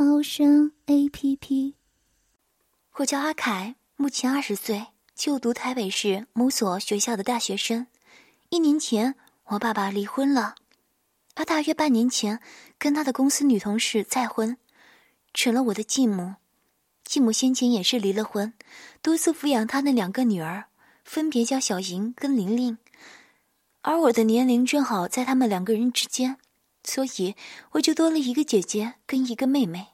猫声 A P P。我叫阿凯，目前二十岁，就读台北市某所学校的大学生。一年前，我爸爸离婚了，而大约半年前，跟他的公司女同事再婚，成了我的继母。继母先前也是离了婚，独自抚养他那两个女儿，分别叫小莹跟玲玲。而我的年龄正好在他们两个人之间，所以我就多了一个姐姐跟一个妹妹。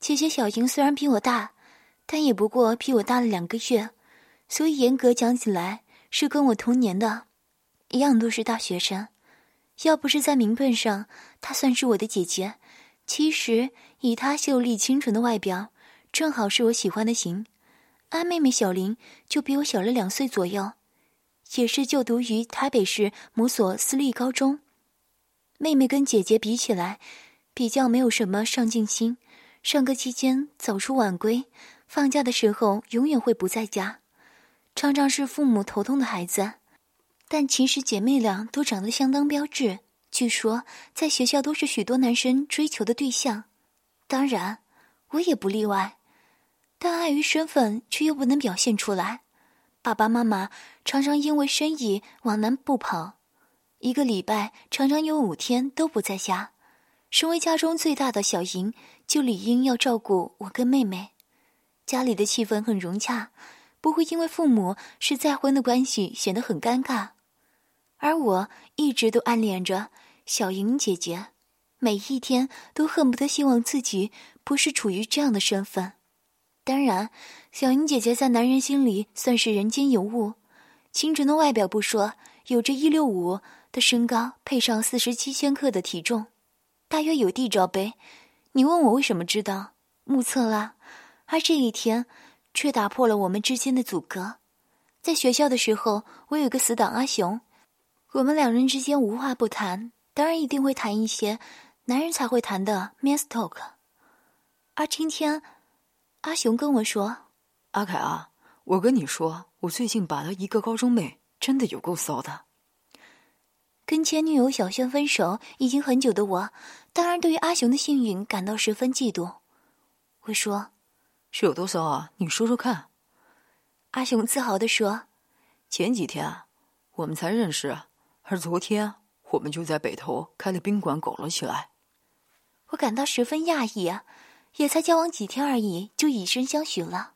姐姐小莹虽然比我大，但也不过比我大了两个月，所以严格讲起来是跟我同年的，一样都是大学生。要不是在名分上她算是我的姐姐，其实以她秀丽清纯的外表，正好是我喜欢的型。而妹妹小玲就比我小了两岁左右。也是就读于台北市某所私立高中。妹妹跟姐姐比起来，比较没有什么上进心。上课期间早出晚归，放假的时候永远会不在家，常常是父母头痛的孩子。但其实姐妹俩都长得相当标致，据说在学校都是许多男生追求的对象。当然，我也不例外。但碍于身份，却又不能表现出来。爸爸妈妈常常因为生意往南部跑，一个礼拜常常有五天都不在家。身为家中最大的小莹，就理应要照顾我跟妹妹。家里的气氛很融洽，不会因为父母是再婚的关系显得很尴尬。而我一直都暗恋着小莹姐姐，每一天都恨不得希望自己不是处于这样的身份。当然，小莹姐姐在男人心里算是人间尤物。清纯的外表不说，有着一六五的身高，配上四十七千克的体重，大约有地罩杯。你问我为什么知道？目测啦。而这一天，却打破了我们之间的阻隔。在学校的时候，我有个死党阿雄，我们两人之间无话不谈，当然一定会谈一些男人才会谈的 man talk。而今天。阿雄跟我说：“阿凯啊，我跟你说，我最近把了一个高中妹，真的有够骚的。跟前女友小轩分手已经很久的我，当然对于阿雄的幸运感到十分嫉妒。我说：是有多骚啊？你说说看。阿雄自豪的说：前几天我们才认识，而昨天我们就在北头开了宾馆搞了起来。我感到十分讶异啊。”也才交往几天而已，就以身相许了。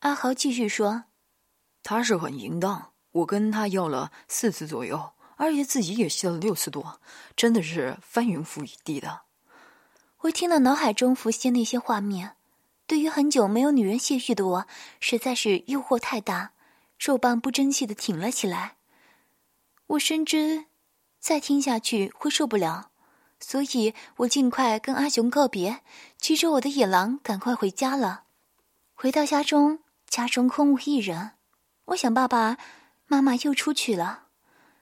阿豪继续说：“他是很淫荡，我跟他要了四次左右，二爷自己也吸了六次多，真的是翻云覆雨地的。”我听到脑海中浮现那些画面，对于很久没有女人泄欲的我，实在是诱惑太大，肉棒不争气的挺了起来。我深知，再听下去会受不了。所以我尽快跟阿雄告别，骑着我的野狼赶快回家了。回到家中，家中空无一人。我想爸爸妈妈又出去了，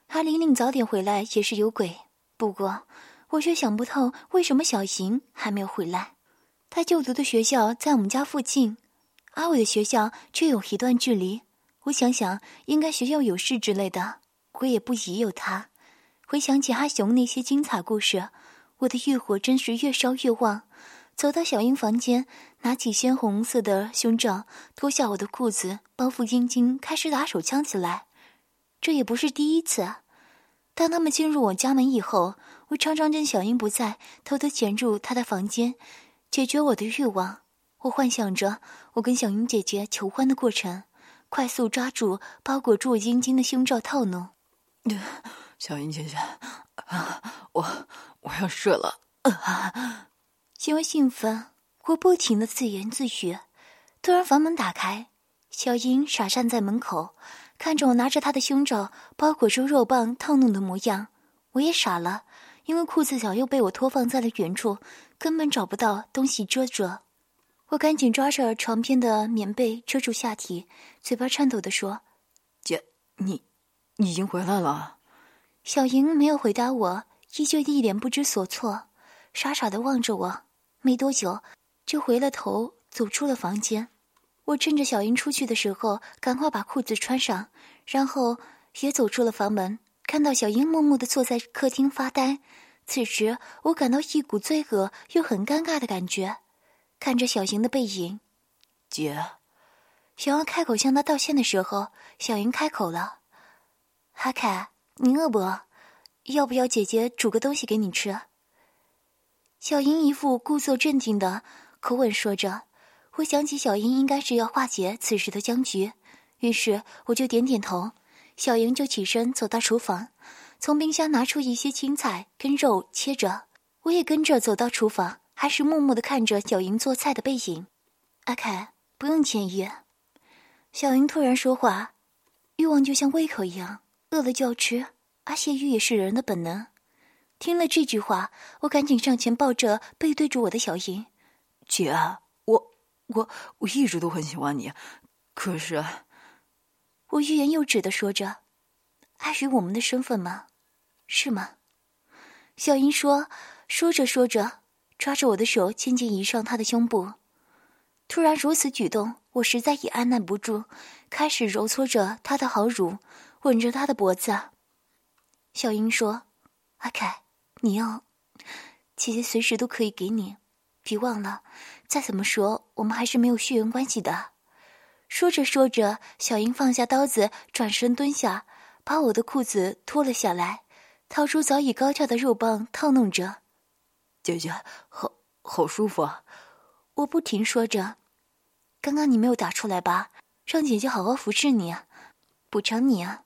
阿玲玲早点回来也是有鬼。不过我却想不透，为什么小莹还没有回来？她就读的学校在我们家附近，阿伟的学校却有一段距离。我想想，应该学校有事之类的。我也不疑有他。回想起阿雄那些精彩故事。我的欲火真是越烧越旺，走到小英房间，拿起鲜红色的胸罩，脱下我的裤子，包袱阴茎，开始打手枪起来。这也不是第一次。当他们进入我家门以后，我常常趁小英不在，偷偷潜入她的房间，解决我的欲望。我幻想着我跟小英姐姐求欢的过程，快速抓住包裹住我阴茎的胸罩套弄。小英姐姐，啊，我。我要射了！因为兴奋，我不停的自言自语。突然，房门打开，小英傻站在门口，看着我拿着他的胸罩包裹住肉棒套弄的模样。我也傻了，因为裤子早又被我拖放在了原处，根本找不到东西遮着。我赶紧抓着床边的棉被遮住下体，嘴巴颤抖的说：“姐，你，你已经回来了。”小莹没有回答我，依旧一脸不知所措，傻傻的望着我。没多久，就回了头，走出了房间。我趁着小英出去的时候，赶快把裤子穿上，然后也走出了房门。看到小英默默的坐在客厅发呆，此时我感到一股罪恶又很尴尬的感觉。看着小莹的背影，姐，想要开口向她道歉的时候，小莹开口了：“阿凯，你饿不饿？要不要姐姐煮个东西给你吃？”小莹一副故作镇定的口吻说着。我想起小英应该是要化解此时的僵局，于是我就点点头。小莹就起身走到厨房，从冰箱拿出一些青菜跟肉切着。我也跟着走到厨房，还是默默的看着小莹做菜的背影。阿凯，不用歉意。小莹突然说话，欲望就像胃口一样，饿了就要吃。阿谢欲也是人的本能。听了这句话，我赶紧上前抱着背对着我的小莹，姐，我我一直都很喜欢你，可是，我欲言又止的说着：“碍于我们的身份吗？是吗？”小英说，说着说着，抓着我的手渐渐移上他的胸部。突然如此举动，我实在也按耐不住，开始揉搓着他的好乳，吻着他的脖子。小英说：“阿凯，你要，姐姐随时都可以给你，别忘了。”再怎么说，我们还是没有血缘关系的。说着说着，小英放下刀子，转身蹲下，把我的裤子脱了下来，掏出早已高翘的肉棒，套弄着。姐姐，好好舒服啊！我不停说着。刚刚你没有打出来吧？让姐姐好好服侍你，补偿你啊！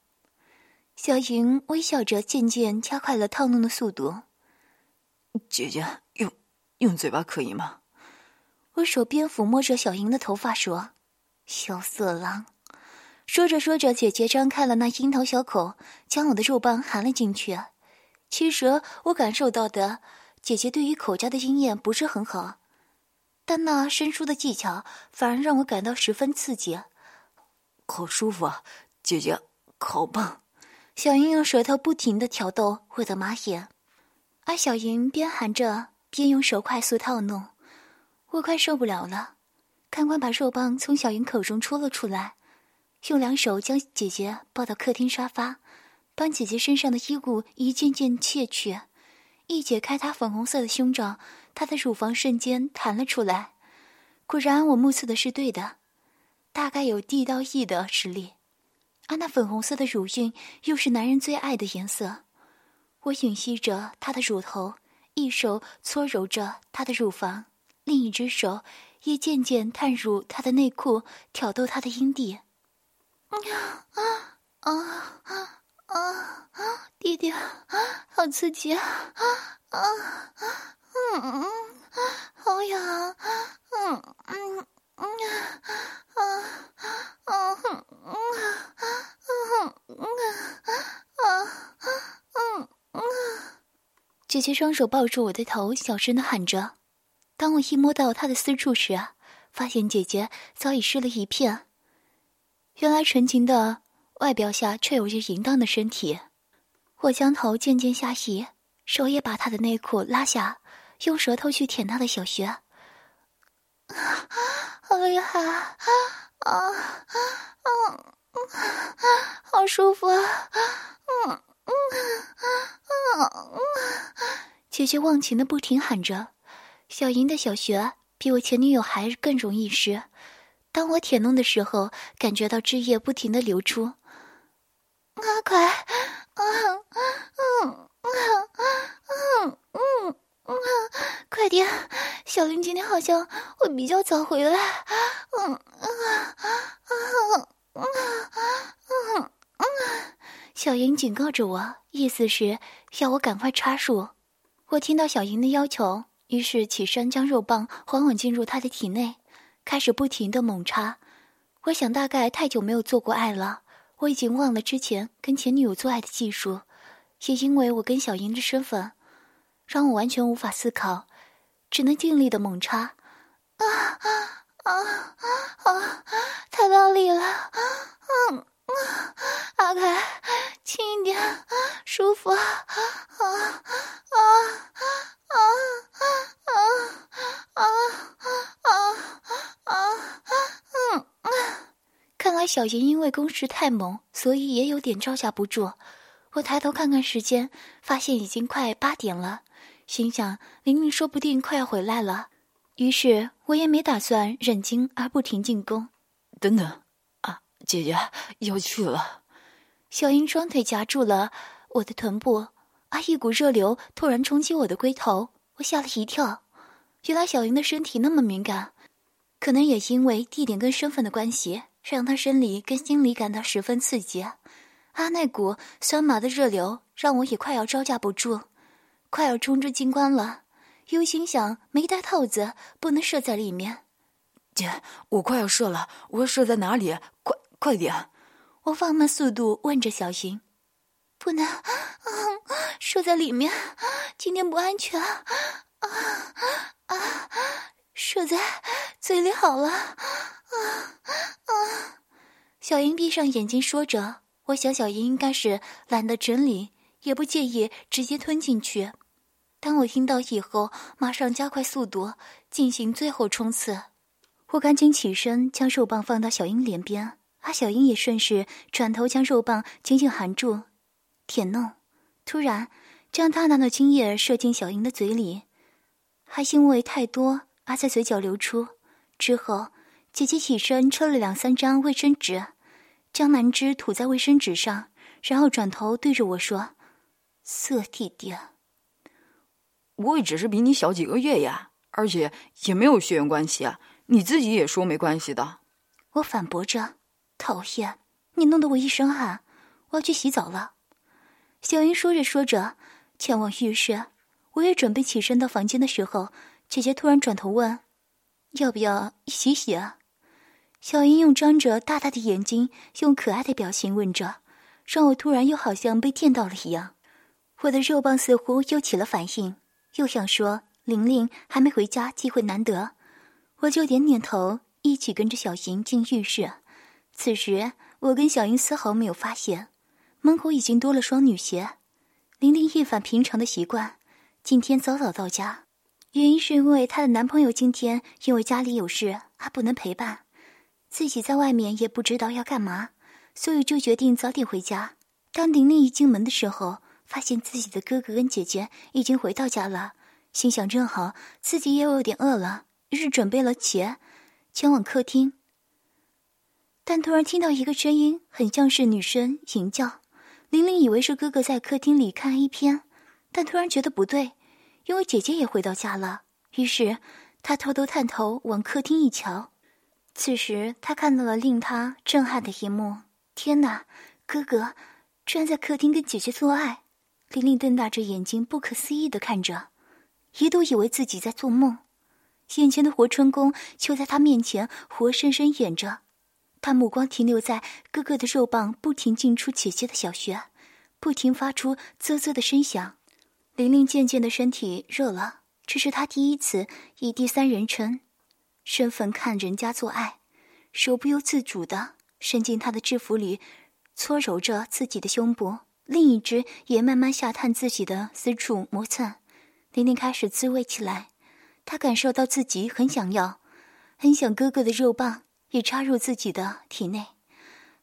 小莹微笑着，渐渐加快了套弄的速度。姐姐，用用嘴巴可以吗？我手边抚摸着小莹的头发，说：“小色狼。”说着说着，姐姐张开了那樱桃小口，将我的肉棒含了进去。其实我感受到的，姐姐对于口交的经验不是很好，但那生疏的技巧反而让我感到十分刺激，好舒服啊！姐姐，好棒！小莹用舌头不停的挑逗我的马眼，而小莹边含着边用手快速套弄。我快受不了了，看官把肉棒从小莹口中戳了出来，用两手将姐姐抱到客厅沙发，帮姐姐身上的衣物一件件卸去，一解开她粉红色的胸罩，她的乳房瞬间弹了出来。果然，我目测的是对的，大概有 D 到 E 的实力，而那粉红色的乳晕又是男人最爱的颜色。我吮吸着她的乳头，一手搓揉着她的乳房。另一只手也渐渐探入他的内裤，挑逗他的阴蒂。啊啊啊啊啊！弟弟，好刺激啊！啊嗯嗯，好痒！嗯嗯嗯啊啊啊嗯嗯嗯嗯啊嗯嗯。姐姐双手抱住我的头，小声的喊着。当我一摸到她的私处时，发现姐姐早已湿了一片。原来纯情的外表下，却有着淫荡的身体。我将头渐渐下移，手也把她的内裤拉下，用舌头去舔她的小穴。好厉害啊！啊啊！好舒服啊！嗯嗯啊啊！姐姐忘情的不停喊着。小莹的小穴比我前女友还更容易湿，当我舔弄的时候，感觉到汁液不停的流出。阿快，啊嗯嗯嗯嗯嗯，快点！小林今天好像会比较早回来。嗯嗯嗯嗯嗯嗯，小莹警告着我，意思是要我赶快插入。我听到小莹的要求。于是起身，将肉棒缓缓进入他的体内，开始不停的猛插。我想，大概太久没有做过爱了，我已经忘了之前跟前女友做爱的技术。也因为我跟小莹的身份，让我完全无法思考，只能尽力的猛插。啊啊啊啊！太暴力了！嗯阿凯，轻一点，舒服！啊啊啊啊啊啊啊啊！嗯看来小莹因为攻势太猛，所以也有点招架不住。我抬头看看时间，发现已经快八点了，心想玲玲说不定快要回来了。于是我也没打算忍惊而不停进攻。等等，姐姐要去了。小英双腿夹住了我的臀部，啊，一股热流突然冲击我的龟头，我吓了一跳。原来小英的身体那么敏感，可能也因为地点跟身份的关系，让她生理跟心理感到十分刺激。啊，那股酸麻的热流让我也快要招架不住，快要冲出金冠了。又心想没带套子，不能射在里面。姐，我快要射了，我要射在哪里？快快点！我放慢速度问着小新：“不能，啊，射在里面，今天不安全。啊啊，射在嘴里好了。啊啊！”小英闭上眼睛说着。我想小英应该是懒得整理，也不介意直接吞进去。当我听到以后，马上加快速度进行最后冲刺。我赶紧起身，将肉棒放到小英脸边，而小英也顺势转头将肉棒紧紧含住，舔弄。突然，将大量的精液射进小英的嘴里，还因为太多而在嘴角流出。之后，姐姐起身抽了两三张卫生纸，将南汁吐在卫生纸上，然后转头对着我说：“色弟弟。”我也只是比你小几个月呀，而且也没有血缘关系啊！你自己也说没关系的。我反驳着：“讨厌，你弄得我一身汗，我要去洗澡了。”小英说着说着，前往浴室。我也准备起身到房间的时候，姐姐突然转头问：“要不要一起洗啊？”小英用张着大大的眼睛，用可爱的表情问着，让我突然又好像被电到了一样。我的肉棒似乎又起了反应。又想说玲玲还没回家，机会难得，我就点点头，一起跟着小莹进浴室。此时我跟小英丝毫没有发现，门口已经多了双女鞋。玲玲一反平常的习惯，今天早早到家，原因是因为她的男朋友今天因为家里有事，还不能陪伴，自己在外面也不知道要干嘛，所以就决定早点回家。当玲玲一进门的时候。发现自己的哥哥跟姐姐已经回到家了，心想正好自己也有点饿了，于是准备了钱，前往客厅。但突然听到一个声音，很像是女生吟叫。玲玲以为是哥哥在客厅里看 A 片，但突然觉得不对，因为姐姐也回到家了。于是她偷偷探头往客厅一瞧，此时她看到了令她震撼的一幕：天哪，哥哥居然在客厅跟姐姐做爱！玲玲瞪大着眼睛，不可思议的看着，一度以为自己在做梦。眼前的活春宫就在她面前活生生演着，他目光停留在哥哥的肉棒不停进出姐姐的小穴，不停发出啧啧的声响。玲玲渐渐的身体热了，这是她第一次以第三人称身份看人家做爱，手不由自主的伸进他的制服里，搓揉着自己的胸部。另一只也慢慢下探自己的私处磨蹭，玲玲开始滋味起来。她感受到自己很想要，很想哥哥的肉棒也插入自己的体内，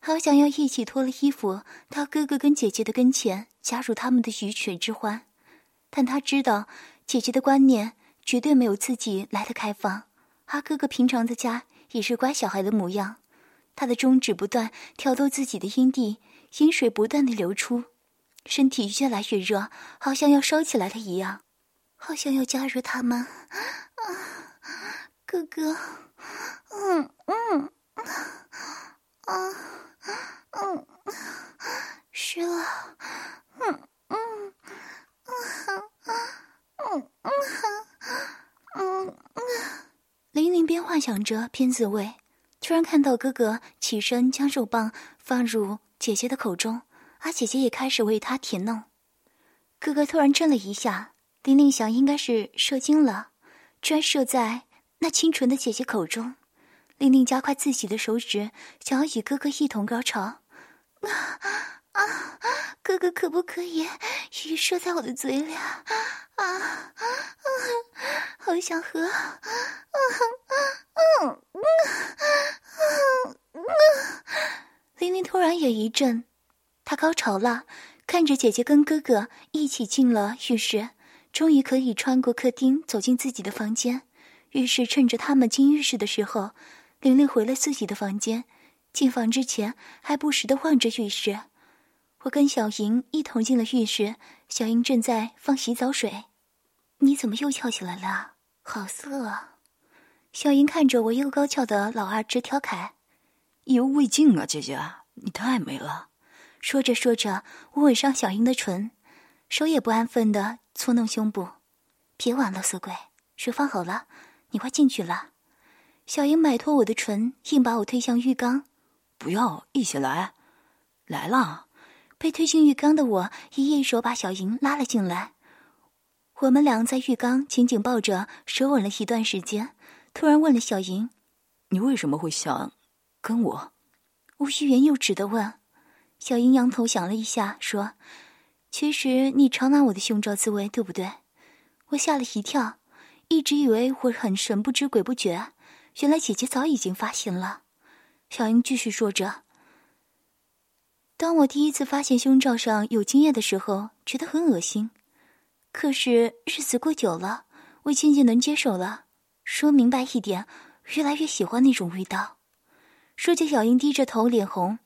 好想要一起脱了衣服到哥哥跟姐姐的跟前，加入他们的鱼水之欢。但他知道姐姐的观念绝对没有自己来的开放，而哥哥平常在家也是乖小孩的模样。他的中指不断挑逗自己的阴蒂，阴水不断的流出。身体越来越热，好像要烧起来了一样，好像要加入他们。啊，哥哥，嗯嗯，啊，嗯，湿了，嗯嗯，嗯嗯嗯嗯，玲玲边幻想着边自慰，突然看到哥哥起身将肉棒放入姐姐的口中。而姐姐也开始为他舔弄，哥哥突然震了一下，玲玲想应该是射精了，居然射在那清纯的姐姐口中。玲玲加快自己的手指，想要与哥哥一同高潮。啊啊！哥哥可不可以鱼射在我的嘴里啊？啊！好想喝！啊啊啊啊玲玲突然也一震，她高潮了，看着姐姐跟哥哥一起进了浴室，终于可以穿过客厅走进自己的房间。于是趁着他们进浴室的时候。玲玲回了自己的房间，进房之前还不时的望着浴室。我跟小莹一同进了浴室，小莹正在放洗澡水。你怎么又翘起来了？好色！啊！小莹看着我又高翘的老二，直调侃：“意犹未尽啊，姐姐，你太美了。”说着说着，我吻上小英的唇，手也不安分的搓弄胸部。别玩了，色鬼，水放好了，你快进去了。小英摆脱我的唇，硬把我推向浴缸。不要，一起来。来了。被推进浴缸的我，一一手把小莹拉了进来。我们俩在浴缸紧紧抱着，舌吻了一段时间。突然问了小莹：“你为什么会想跟我？”无欲言又止的问。小英仰头想了一下，说：“其实你常拿我的胸罩自慰，对不对？”我吓了一跳，一直以为我很神不知鬼不觉。原来姐姐早已经发现了，小英继续说着：“当我第一次发现胸罩上有精液的时候，觉得很恶心。可是日子过久了，我渐渐能接受了。说明白一点，越来越喜欢那种味道。”说着，小英低着头，脸红。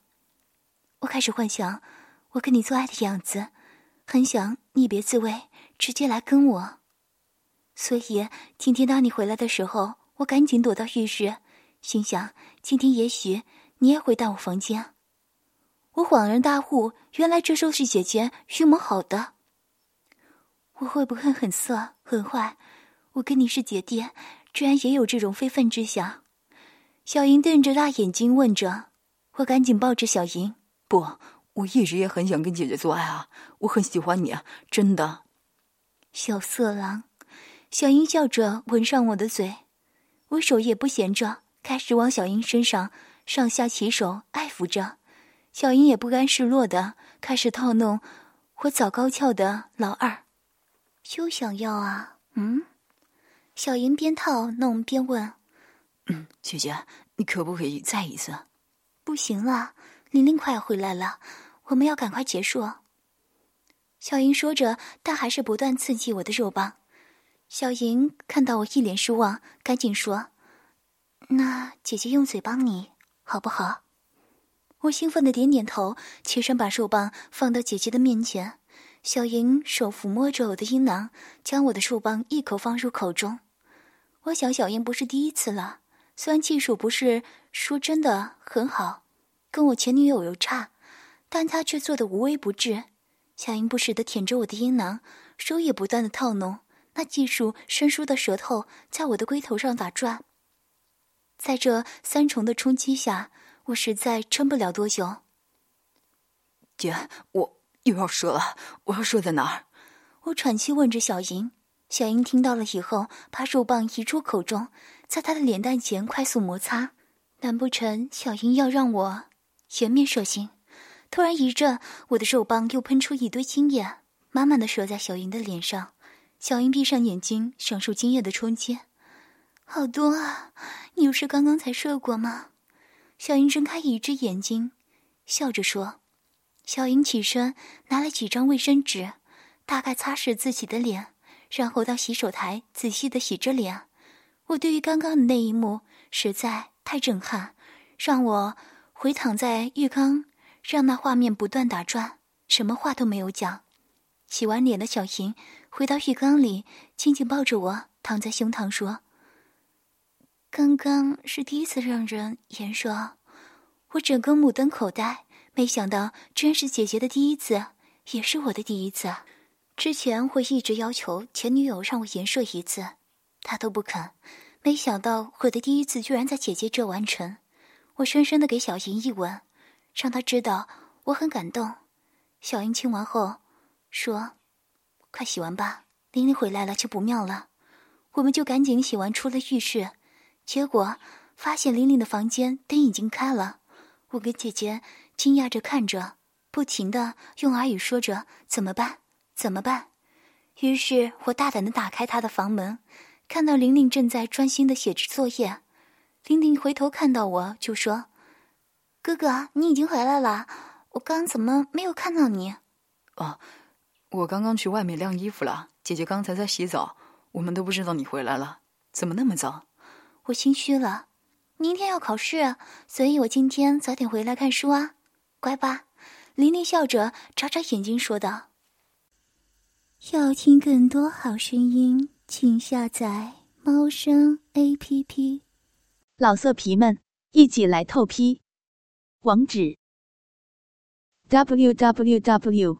我开始幻想我跟你做爱的样子，很想你别自慰，直接来跟我。所以今天当你回来的时候。我赶紧躲到浴室，心想今天也许你也会到我房间。我恍然大悟，原来这都是姐姐预谋好的。我会不会很色很坏？我跟你是姐弟，居然也有这种非分之想。小莹瞪着大眼睛问着，我赶紧抱着小莹，不，我一直也很想跟姐姐做爱啊，我很喜欢你，真的。小色狼，小英笑着吻上我的嘴。我手也不闲着，开始往小英身上上下其手爱抚着，小英也不甘示弱的开始套弄我早高翘的老二，休想要啊，嗯，小英边套弄边问，嗯，姐姐，你可不可以再一次？不行了，玲玲快要回来了，我们要赶快结束。小英说着，但还是不断刺激我的肉棒。小莹看到我一脸失望，赶紧说：“那姐姐用嘴帮你，好不好？”我兴奋的点点头，起身把手棒放到姐姐的面前。小莹手抚摸着我的阴囊，将我的手棒一口放入口中。我想小莹不是第一次了，虽然技术不是说真的很好，跟我前女友有差，但她却做的无微不至。小莹不时的舔着我的阴囊，手也不断的套弄。那技术生疏的舌头在我的龟头上打转，在这三重的冲击下，我实在撑不了多久。姐，我又要射了，我要射在哪儿？我喘气问着小莹。小莹听到了以后，把手棒移出口中，在她的脸蛋前快速摩擦。难不成小莹要让我颜面射精？突然一震，我的手棒又喷出一堆精液，满满的射在小莹的脸上。小英闭上眼睛，享受精液的冲击，好多啊！你不是刚刚才射过吗？小英睁开一只眼睛，笑着说。小英起身，拿了几张卫生纸，大概擦拭自己的脸，然后到洗手台仔细的洗着脸。我对于刚刚的那一幕实在太震撼，让我回躺在浴缸，让那画面不断打转，什么话都没有讲。洗完脸的小莹。回到浴缸里，紧紧抱着我，躺在胸膛说：“刚刚是第一次让人颜射，我整个目瞪口呆。没想到，居然是姐姐的第一次，也是我的第一次。之前我一直要求前女友让我颜射一次，她都不肯。没想到我的第一次居然在姐姐这完成。我深深的给小莹一吻，让她知道我很感动。小莹亲完后说。”快洗完吧，玲玲回来了就不妙了。我们就赶紧洗完，出了浴室。结果发现玲玲的房间灯已经开了。我跟姐姐惊讶着看着，不停的用耳语说着：“怎么办？怎么办？”于是我大胆的打开她的房门，看到玲玲正在专心的写着作业。玲玲回头看到我就说：“哥哥，你已经回来了，我刚怎么没有看到你？”哦，我刚刚去外面晾衣服了。姐姐刚才在洗澡，我们都不知道你回来了，怎么那么早？我心虚了，明天要考试，所以我今天早点回来看书啊，乖吧？玲玲笑着眨眨眼睛说道。要听更多好声音，请下载猫声 A P P。老色皮们，一起来透批！网址：w w w